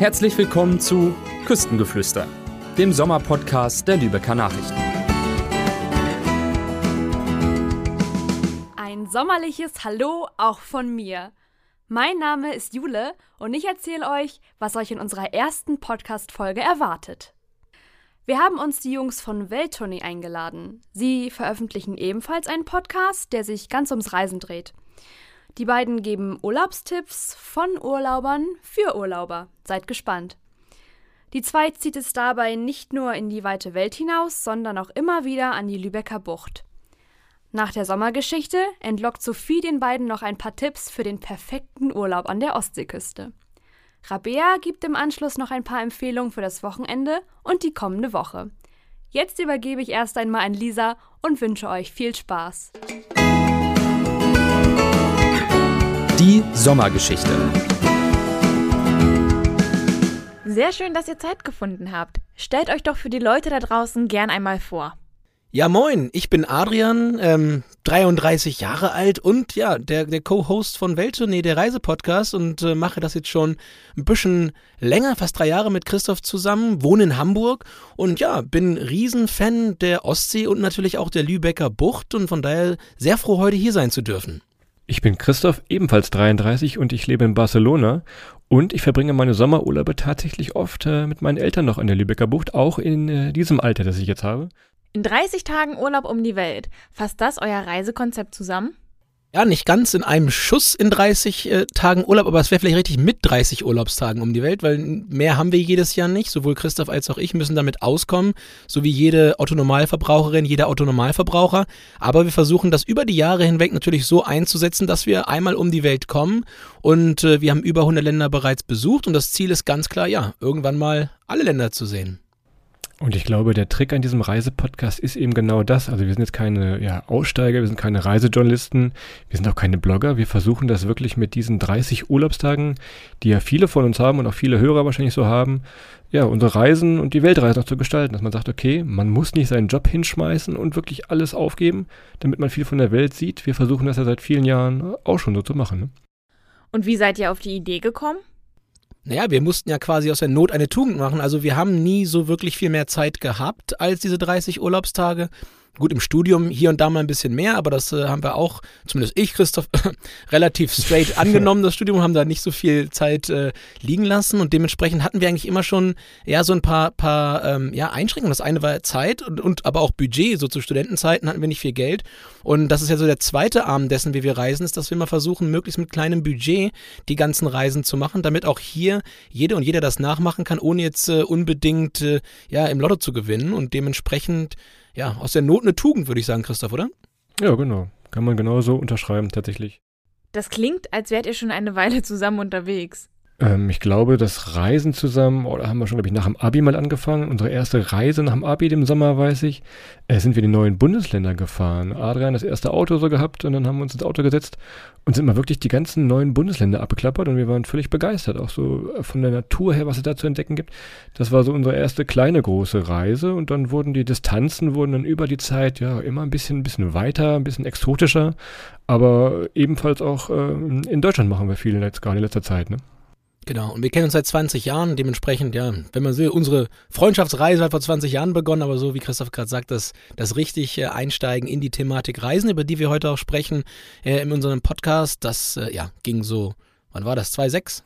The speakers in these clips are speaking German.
Herzlich willkommen zu Küstengeflüster, dem Sommerpodcast der Lübecker Nachrichten. Ein sommerliches Hallo auch von mir. Mein Name ist Jule und ich erzähle euch, was euch in unserer ersten Podcast-Folge erwartet. Wir haben uns die Jungs von Welttournee eingeladen. Sie veröffentlichen ebenfalls einen Podcast, der sich ganz ums Reisen dreht. Die beiden geben Urlaubstipps von Urlaubern für Urlauber. Seid gespannt. Die zwei zieht es dabei nicht nur in die weite Welt hinaus, sondern auch immer wieder an die Lübecker Bucht. Nach der Sommergeschichte entlockt Sophie den beiden noch ein paar Tipps für den perfekten Urlaub an der Ostseeküste. Rabea gibt im Anschluss noch ein paar Empfehlungen für das Wochenende und die kommende Woche. Jetzt übergebe ich erst einmal an Lisa und wünsche euch viel Spaß. Die Sommergeschichte. Sehr schön, dass ihr Zeit gefunden habt. Stellt euch doch für die Leute da draußen gern einmal vor. Ja, moin, ich bin Adrian, ähm, 33 Jahre alt und ja, der, der Co-Host von Welttournee, der Reisepodcast und äh, mache das jetzt schon ein bisschen länger, fast drei Jahre mit Christoph zusammen, wohne in Hamburg und ja, bin Riesenfan der Ostsee und natürlich auch der Lübecker Bucht und von daher sehr froh, heute hier sein zu dürfen. Ich bin Christoph, ebenfalls 33 und ich lebe in Barcelona und ich verbringe meine Sommerurlaube tatsächlich oft äh, mit meinen Eltern noch an der Lübecker Bucht, auch in äh, diesem Alter, das ich jetzt habe. In 30 Tagen Urlaub um die Welt. Fasst das euer Reisekonzept zusammen? Ja, nicht ganz in einem Schuss in 30 äh, Tagen Urlaub, aber es wäre vielleicht richtig mit 30 Urlaubstagen um die Welt, weil mehr haben wir jedes Jahr nicht. Sowohl Christoph als auch ich müssen damit auskommen, so wie jede Autonormalverbraucherin, jeder Autonormalverbraucher. Aber wir versuchen das über die Jahre hinweg natürlich so einzusetzen, dass wir einmal um die Welt kommen und äh, wir haben über 100 Länder bereits besucht und das Ziel ist ganz klar, ja, irgendwann mal alle Länder zu sehen. Und ich glaube, der Trick an diesem Reisepodcast ist eben genau das. Also wir sind jetzt keine ja, Aussteiger, wir sind keine Reisejournalisten, wir sind auch keine Blogger. Wir versuchen das wirklich mit diesen 30 Urlaubstagen, die ja viele von uns haben und auch viele Hörer wahrscheinlich so haben, ja, unsere Reisen und die Weltreise noch zu gestalten. Dass man sagt, okay, man muss nicht seinen Job hinschmeißen und wirklich alles aufgeben, damit man viel von der Welt sieht. Wir versuchen das ja seit vielen Jahren auch schon so zu machen. Ne? Und wie seid ihr auf die Idee gekommen? Naja, wir mussten ja quasi aus der Not eine Tugend machen. Also wir haben nie so wirklich viel mehr Zeit gehabt als diese 30 Urlaubstage. Gut, im Studium hier und da mal ein bisschen mehr, aber das äh, haben wir auch, zumindest ich, Christoph, relativ straight angenommen, das Studium, haben da nicht so viel Zeit äh, liegen lassen und dementsprechend hatten wir eigentlich immer schon ja so ein paar, paar ähm, ja, Einschränkungen. Das eine war Zeit und, und aber auch Budget. So zu Studentenzeiten hatten wir nicht viel Geld. Und das ist ja so der zweite Arm dessen, wie wir reisen, ist, dass wir mal versuchen, möglichst mit kleinem Budget die ganzen Reisen zu machen, damit auch hier jede und jeder das nachmachen kann, ohne jetzt äh, unbedingt äh, ja im Lotto zu gewinnen. Und dementsprechend ja, aus der Not eine Tugend, würde ich sagen, Christoph, oder? Ja, genau. Kann man genauso unterschreiben, tatsächlich. Das klingt, als wärt ihr schon eine Weile zusammen unterwegs. Ähm, ich glaube, das Reisen zusammen, oder haben wir schon, glaube ich, nach dem Abi mal angefangen. Unsere erste Reise nach dem Abi im Sommer, weiß ich, äh, sind wir in die neuen Bundesländer gefahren. Adrian das erste Auto so gehabt und dann haben wir uns ins Auto gesetzt und sind mal wirklich die ganzen neuen Bundesländer abgeklappert und wir waren völlig begeistert, auch so äh, von der Natur her, was es da zu entdecken gibt. Das war so unsere erste kleine große Reise und dann wurden die Distanzen wurden dann über die Zeit ja immer ein bisschen, ein bisschen weiter, ein bisschen exotischer, aber ebenfalls auch äh, in Deutschland machen wir viel jetzt gerade in letzter Zeit, ne? Genau, und wir kennen uns seit 20 Jahren, dementsprechend, ja, wenn man will, unsere Freundschaftsreise hat vor 20 Jahren begonnen, aber so wie Christoph gerade sagt, das, das richtig äh, Einsteigen in die Thematik Reisen, über die wir heute auch sprechen, äh, in unserem Podcast, das, äh, ja, ging so, wann war das, 2,6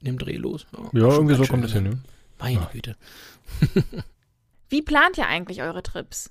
in dem Dreh los? Oh, ja, irgendwie so kommt das hin, ne? Meine ja. Güte. wie plant ihr eigentlich eure Trips?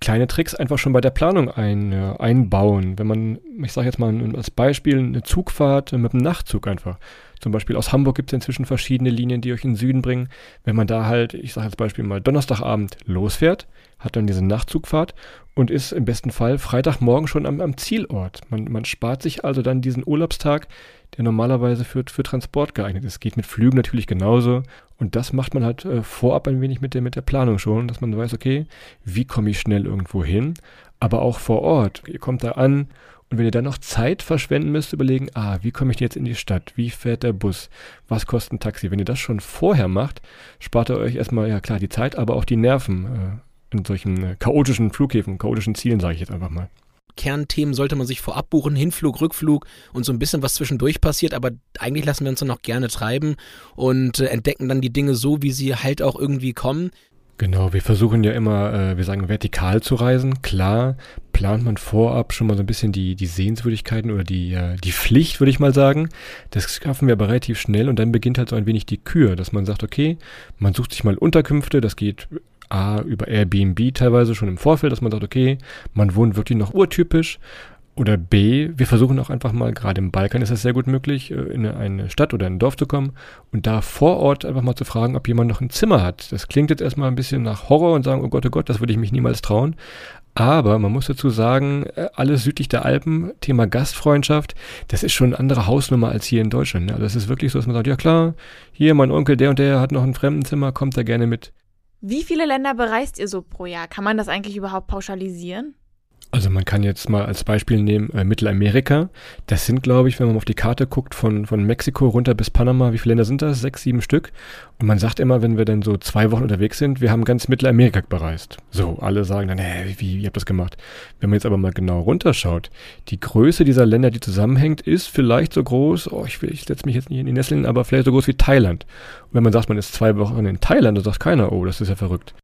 kleine Tricks einfach schon bei der Planung ein, äh, einbauen. Wenn man, ich sage jetzt mal als Beispiel, eine Zugfahrt mit einem Nachtzug einfach. Zum Beispiel aus Hamburg gibt es inzwischen verschiedene Linien, die euch in den Süden bringen. Wenn man da halt, ich sage als Beispiel mal, Donnerstagabend losfährt, hat dann diese Nachtzugfahrt und ist im besten Fall Freitagmorgen schon am, am Zielort. Man, man spart sich also dann diesen Urlaubstag, der normalerweise für, für Transport geeignet ist. Geht mit Flügen natürlich genauso. Und das macht man halt äh, vorab ein wenig mit der, mit der Planung schon, dass man weiß, okay, wie komme ich schnell irgendwo hin? Aber auch vor Ort. Ihr kommt da an und wenn ihr dann noch Zeit verschwenden müsst, überlegen, ah, wie komme ich jetzt in die Stadt? Wie fährt der Bus? Was kostet ein Taxi? Wenn ihr das schon vorher macht, spart ihr euch erstmal, ja klar, die Zeit, aber auch die Nerven äh, in solchen äh, chaotischen Flughäfen, chaotischen Zielen, sage ich jetzt einfach mal. Kernthemen sollte man sich vorab buchen, Hinflug, Rückflug und so ein bisschen was zwischendurch passiert, aber eigentlich lassen wir uns dann auch gerne treiben und äh, entdecken dann die Dinge so, wie sie halt auch irgendwie kommen. Genau, wir versuchen ja immer, äh, wir sagen, vertikal zu reisen. Klar, plant man vorab schon mal so ein bisschen die, die Sehenswürdigkeiten oder die, äh, die Pflicht, würde ich mal sagen. Das schaffen wir aber relativ schnell und dann beginnt halt so ein wenig die Kür, dass man sagt, okay, man sucht sich mal Unterkünfte, das geht A, über Airbnb teilweise schon im Vorfeld, dass man sagt, okay, man wohnt wirklich noch urtypisch oder B, wir versuchen auch einfach mal, gerade im Balkan ist das sehr gut möglich, äh, in eine Stadt oder ein Dorf zu kommen und da vor Ort einfach mal zu fragen, ob jemand noch ein Zimmer hat. Das klingt jetzt erstmal ein bisschen nach Horror und sagen, oh Gott, oh Gott, das würde ich mich niemals trauen. Aber man muss dazu sagen, äh, alles südlich der Alpen, Thema Gastfreundschaft, das ist schon eine andere Hausnummer als hier in Deutschland. Ne? Also es ist wirklich so, dass man sagt, ja klar, hier mein Onkel, der und der hat noch ein Fremdenzimmer, kommt da gerne mit. Wie viele Länder bereist ihr so pro Jahr? Kann man das eigentlich überhaupt pauschalisieren? Also man kann jetzt mal als Beispiel nehmen äh, Mittelamerika. Das sind, glaube ich, wenn man auf die Karte guckt, von, von Mexiko runter bis Panama, wie viele Länder sind das? Sechs, sieben Stück. Und man sagt immer, wenn wir dann so zwei Wochen unterwegs sind, wir haben ganz Mittelamerika bereist. So, alle sagen dann, hä, wie, wie habt ihr das gemacht? Wenn man jetzt aber mal genau runterschaut, die Größe dieser Länder, die zusammenhängt, ist vielleicht so groß, oh, ich, will, ich setze mich jetzt nicht in die Nesseln, aber vielleicht so groß wie Thailand. Und wenn man sagt, man ist zwei Wochen in Thailand, dann sagt keiner, oh, das ist ja verrückt.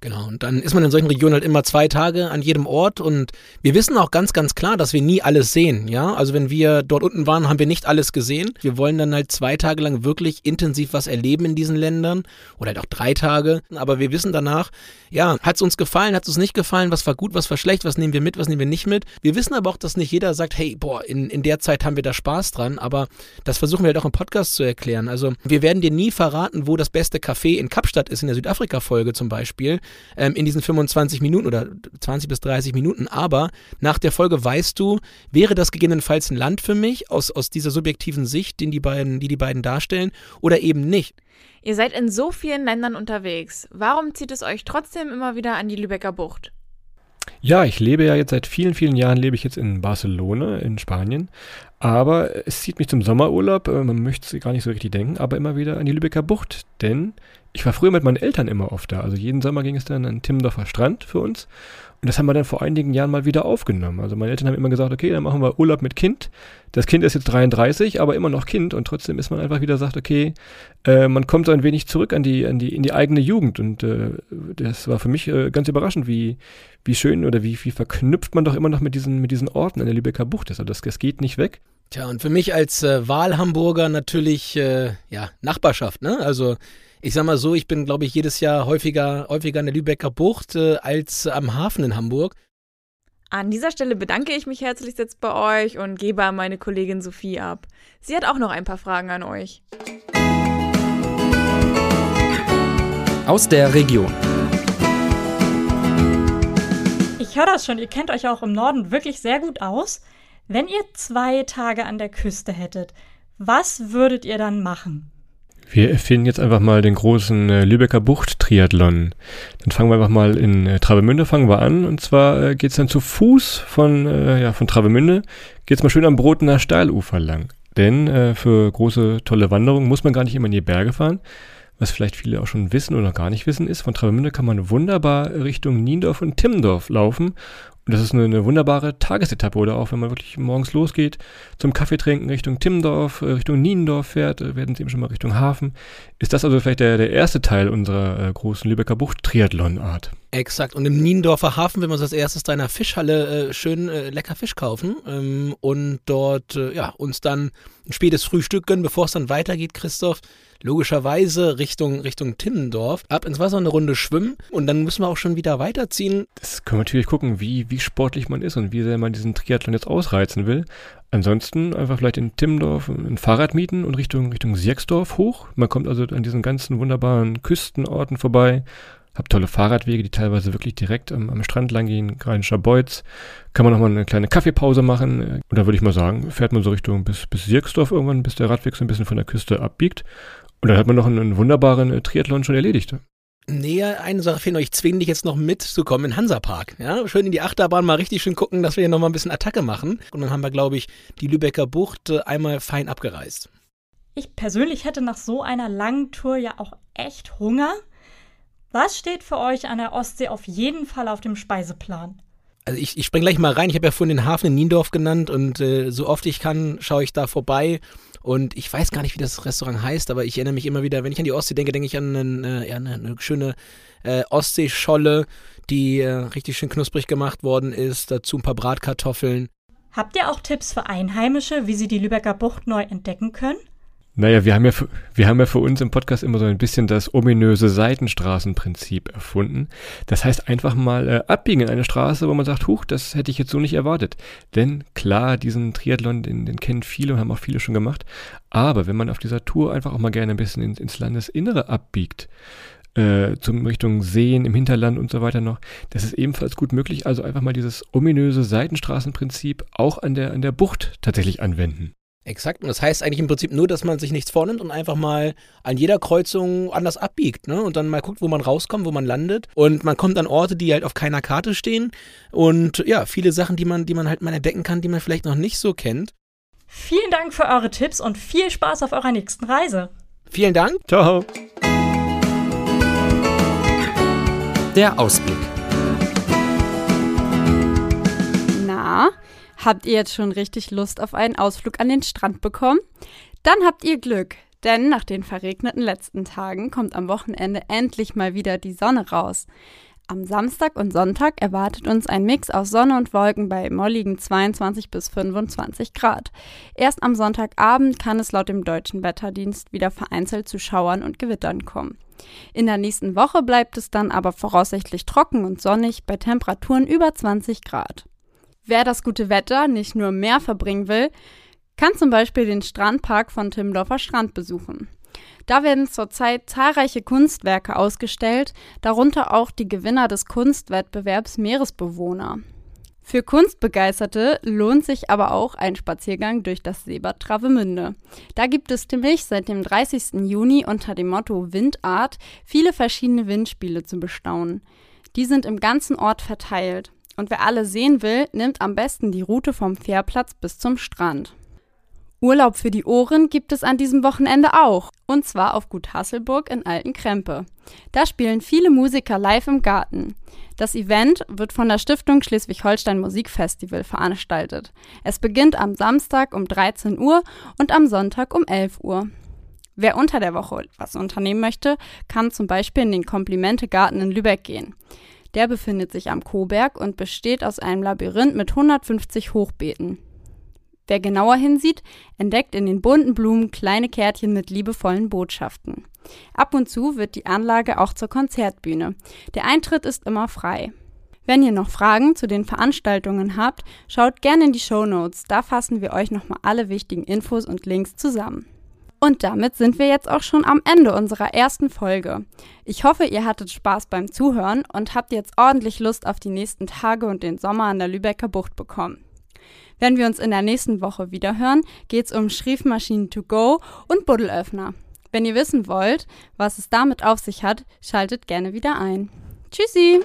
Genau, und dann ist man in solchen Regionen halt immer zwei Tage an jedem Ort und wir wissen auch ganz, ganz klar, dass wir nie alles sehen, ja. Also wenn wir dort unten waren, haben wir nicht alles gesehen. Wir wollen dann halt zwei Tage lang wirklich intensiv was erleben in diesen Ländern oder halt auch drei Tage. Aber wir wissen danach, ja, hat es uns gefallen, hat es uns nicht gefallen, was war gut, was war schlecht, was nehmen wir mit, was nehmen wir nicht mit. Wir wissen aber auch, dass nicht jeder sagt, hey, boah, in, in der Zeit haben wir da Spaß dran, aber das versuchen wir halt auch im Podcast zu erklären. Also wir werden dir nie verraten, wo das beste Café in Kapstadt ist, in der Südafrika-Folge zum Beispiel ähm, in diesen 25 Minuten oder 20 bis 30 Minuten. Aber nach der Folge weißt du, wäre das gegebenenfalls ein Land für mich aus, aus dieser subjektiven Sicht, den die beiden, die die beiden darstellen, oder eben nicht. Ihr seid in so vielen Ländern unterwegs. Warum zieht es euch trotzdem immer wieder an die Lübecker Bucht? Ja, ich lebe ja jetzt seit vielen, vielen Jahren, lebe ich jetzt in Barcelona in Spanien. Aber es zieht mich zum Sommerurlaub, äh, man möchte es gar nicht so richtig denken, aber immer wieder an die Lübecker Bucht. Denn ich war früher mit meinen Eltern immer oft da. Also jeden Sommer ging es dann an Timmendorfer Strand für uns. Und das haben wir dann vor einigen Jahren mal wieder aufgenommen. Also meine Eltern haben immer gesagt, okay, dann machen wir Urlaub mit Kind. Das Kind ist jetzt 33, aber immer noch Kind. Und trotzdem ist man einfach wieder sagt, okay, äh, man kommt so ein wenig zurück an die, an die, in die eigene Jugend. Und äh, das war für mich äh, ganz überraschend, wie, wie schön oder wie, wie verknüpft man doch immer noch mit diesen, mit diesen Orten an der Lübecker Bucht ist. Also das, das geht nicht weg. Tja, und für mich als äh, Wahlhamburger natürlich, äh, ja, Nachbarschaft, ne? Also ich sag mal so, ich bin, glaube ich, jedes Jahr häufiger, häufiger an der Lübecker Bucht äh, als am Hafen in Hamburg. An dieser Stelle bedanke ich mich herzlich jetzt bei euch und gebe an meine Kollegin Sophie ab. Sie hat auch noch ein paar Fragen an euch. Aus der Region. Ich höre das schon, ihr kennt euch auch im Norden wirklich sehr gut aus. Wenn ihr zwei Tage an der Küste hättet, was würdet ihr dann machen? Wir erfinden jetzt einfach mal den großen äh, Lübecker Bucht-Triathlon. Dann fangen wir einfach mal in äh, Travemünde fangen wir an. Und zwar äh, geht's dann zu Fuß von, äh, ja, von Travemünde, geht's mal schön am Brotener Steilufer lang. Denn äh, für große, tolle Wanderungen muss man gar nicht immer in die Berge fahren. Was vielleicht viele auch schon wissen oder gar nicht wissen ist, von Travemünde kann man wunderbar Richtung Niendorf und Timmendorf laufen und das ist eine, eine, wunderbare Tagesetappe oder auch wenn man wirklich morgens losgeht, zum Kaffee trinken Richtung Timmendorf, äh, Richtung Niendorf fährt, äh, werden Sie eben schon mal Richtung Hafen. Ist das also vielleicht der, der erste Teil unserer äh, großen Lübecker Bucht Triathlon-Art? Exakt. Und im Niendorfer Hafen werden wir uns als erstes da in der Fischhalle äh, schön äh, lecker Fisch kaufen ähm, und dort äh, ja, uns dann ein spätes Frühstück gönnen, bevor es dann weitergeht, Christoph logischerweise Richtung, Richtung Timmendorf, ab ins Wasser eine Runde schwimmen und dann müssen wir auch schon wieder weiterziehen. Das können wir natürlich gucken, wie, wie sportlich man ist und wie sehr man diesen Triathlon jetzt ausreizen will. Ansonsten einfach vielleicht in Timmendorf ein Fahrrad mieten und Richtung, Richtung Sierksdorf hoch. Man kommt also an diesen ganzen wunderbaren Küstenorten vorbei. Hab tolle Fahrradwege, die teilweise wirklich direkt am, am Strand lang gehen, Rheinischer Beutz. Kann man nochmal eine kleine Kaffeepause machen. Und da würde ich mal sagen, fährt man so Richtung bis, bis Sierksdorf irgendwann, bis der Radweg so ein bisschen von der Küste abbiegt. Und dann hat man noch einen, einen wunderbaren äh, Triathlon schon erledigt. Nee, eine Sache fehlt noch. Ich zwinge dich jetzt noch mitzukommen in Hansapark. Ja, schön in die Achterbahn mal richtig schön gucken, dass wir hier nochmal ein bisschen Attacke machen. Und dann haben wir, glaube ich, die Lübecker Bucht äh, einmal fein abgereist. Ich persönlich hätte nach so einer langen Tour ja auch echt Hunger. Was steht für euch an der Ostsee auf jeden Fall auf dem Speiseplan? Also ich, ich spring gleich mal rein. Ich habe ja vorhin den Hafen in Niendorf genannt und äh, so oft ich kann, schaue ich da vorbei. Und ich weiß gar nicht, wie das Restaurant heißt, aber ich erinnere mich immer wieder, wenn ich an die Ostsee denke, denke ich an eine, ja, eine, eine schöne äh, Ostseescholle, die äh, richtig schön knusprig gemacht worden ist. Dazu ein paar Bratkartoffeln. Habt ihr auch Tipps für Einheimische, wie sie die Lübecker Bucht neu entdecken können? Naja, wir haben ja, für, wir haben ja für uns im Podcast immer so ein bisschen das ominöse Seitenstraßenprinzip erfunden. Das heißt einfach mal äh, abbiegen in eine Straße, wo man sagt, huch, das hätte ich jetzt so nicht erwartet. Denn klar, diesen Triathlon, den, den kennen viele und haben auch viele schon gemacht. Aber wenn man auf dieser Tour einfach auch mal gerne ein bisschen ins, ins Landesinnere abbiegt, äh, zum Richtung Seen im Hinterland und so weiter noch. Das ist ebenfalls gut möglich. Also einfach mal dieses ominöse Seitenstraßenprinzip auch an der, an der Bucht tatsächlich anwenden. Exakt. Und das heißt eigentlich im Prinzip nur, dass man sich nichts vornimmt und einfach mal an jeder Kreuzung anders abbiegt, ne? Und dann mal guckt, wo man rauskommt, wo man landet. Und man kommt an Orte, die halt auf keiner Karte stehen. Und ja, viele Sachen, die man, die man halt mal entdecken kann, die man vielleicht noch nicht so kennt. Vielen Dank für eure Tipps und viel Spaß auf eurer nächsten Reise. Vielen Dank. Ciao. Der Ausblick. Habt ihr jetzt schon richtig Lust auf einen Ausflug an den Strand bekommen? Dann habt ihr Glück, denn nach den verregneten letzten Tagen kommt am Wochenende endlich mal wieder die Sonne raus. Am Samstag und Sonntag erwartet uns ein Mix aus Sonne und Wolken bei molligen 22 bis 25 Grad. Erst am Sonntagabend kann es laut dem deutschen Wetterdienst wieder vereinzelt zu Schauern und Gewittern kommen. In der nächsten Woche bleibt es dann aber voraussichtlich trocken und sonnig bei Temperaturen über 20 Grad. Wer das gute Wetter nicht nur im Meer verbringen will, kann zum Beispiel den Strandpark von Timmendorfer Strand besuchen. Da werden zurzeit zahlreiche Kunstwerke ausgestellt, darunter auch die Gewinner des Kunstwettbewerbs Meeresbewohner. Für Kunstbegeisterte lohnt sich aber auch ein Spaziergang durch das Seebad Travemünde. Da gibt es nämlich seit dem 30. Juni unter dem Motto Windart viele verschiedene Windspiele zu bestaunen. Die sind im ganzen Ort verteilt. Und wer alle sehen will, nimmt am besten die Route vom Fährplatz bis zum Strand. Urlaub für die Ohren gibt es an diesem Wochenende auch. Und zwar auf Gut Hasselburg in Alten Krempe. Da spielen viele Musiker live im Garten. Das Event wird von der Stiftung Schleswig-Holstein Musikfestival veranstaltet. Es beginnt am Samstag um 13 Uhr und am Sonntag um 11 Uhr. Wer unter der Woche was unternehmen möchte, kann zum Beispiel in den Komplimente-Garten in Lübeck gehen. Der befindet sich am Koberg und besteht aus einem Labyrinth mit 150 Hochbeeten. Wer genauer hinsieht, entdeckt in den bunten Blumen kleine Kärtchen mit liebevollen Botschaften. Ab und zu wird die Anlage auch zur Konzertbühne. Der Eintritt ist immer frei. Wenn ihr noch Fragen zu den Veranstaltungen habt, schaut gerne in die Show Notes. Da fassen wir euch nochmal alle wichtigen Infos und Links zusammen. Und damit sind wir jetzt auch schon am Ende unserer ersten Folge. Ich hoffe, ihr hattet Spaß beim Zuhören und habt jetzt ordentlich Lust auf die nächsten Tage und den Sommer an der Lübecker Bucht bekommen. Wenn wir uns in der nächsten Woche wiederhören, geht's um Schriftmaschinen to go und Buddelöffner. Wenn ihr wissen wollt, was es damit auf sich hat, schaltet gerne wieder ein. Tschüssi!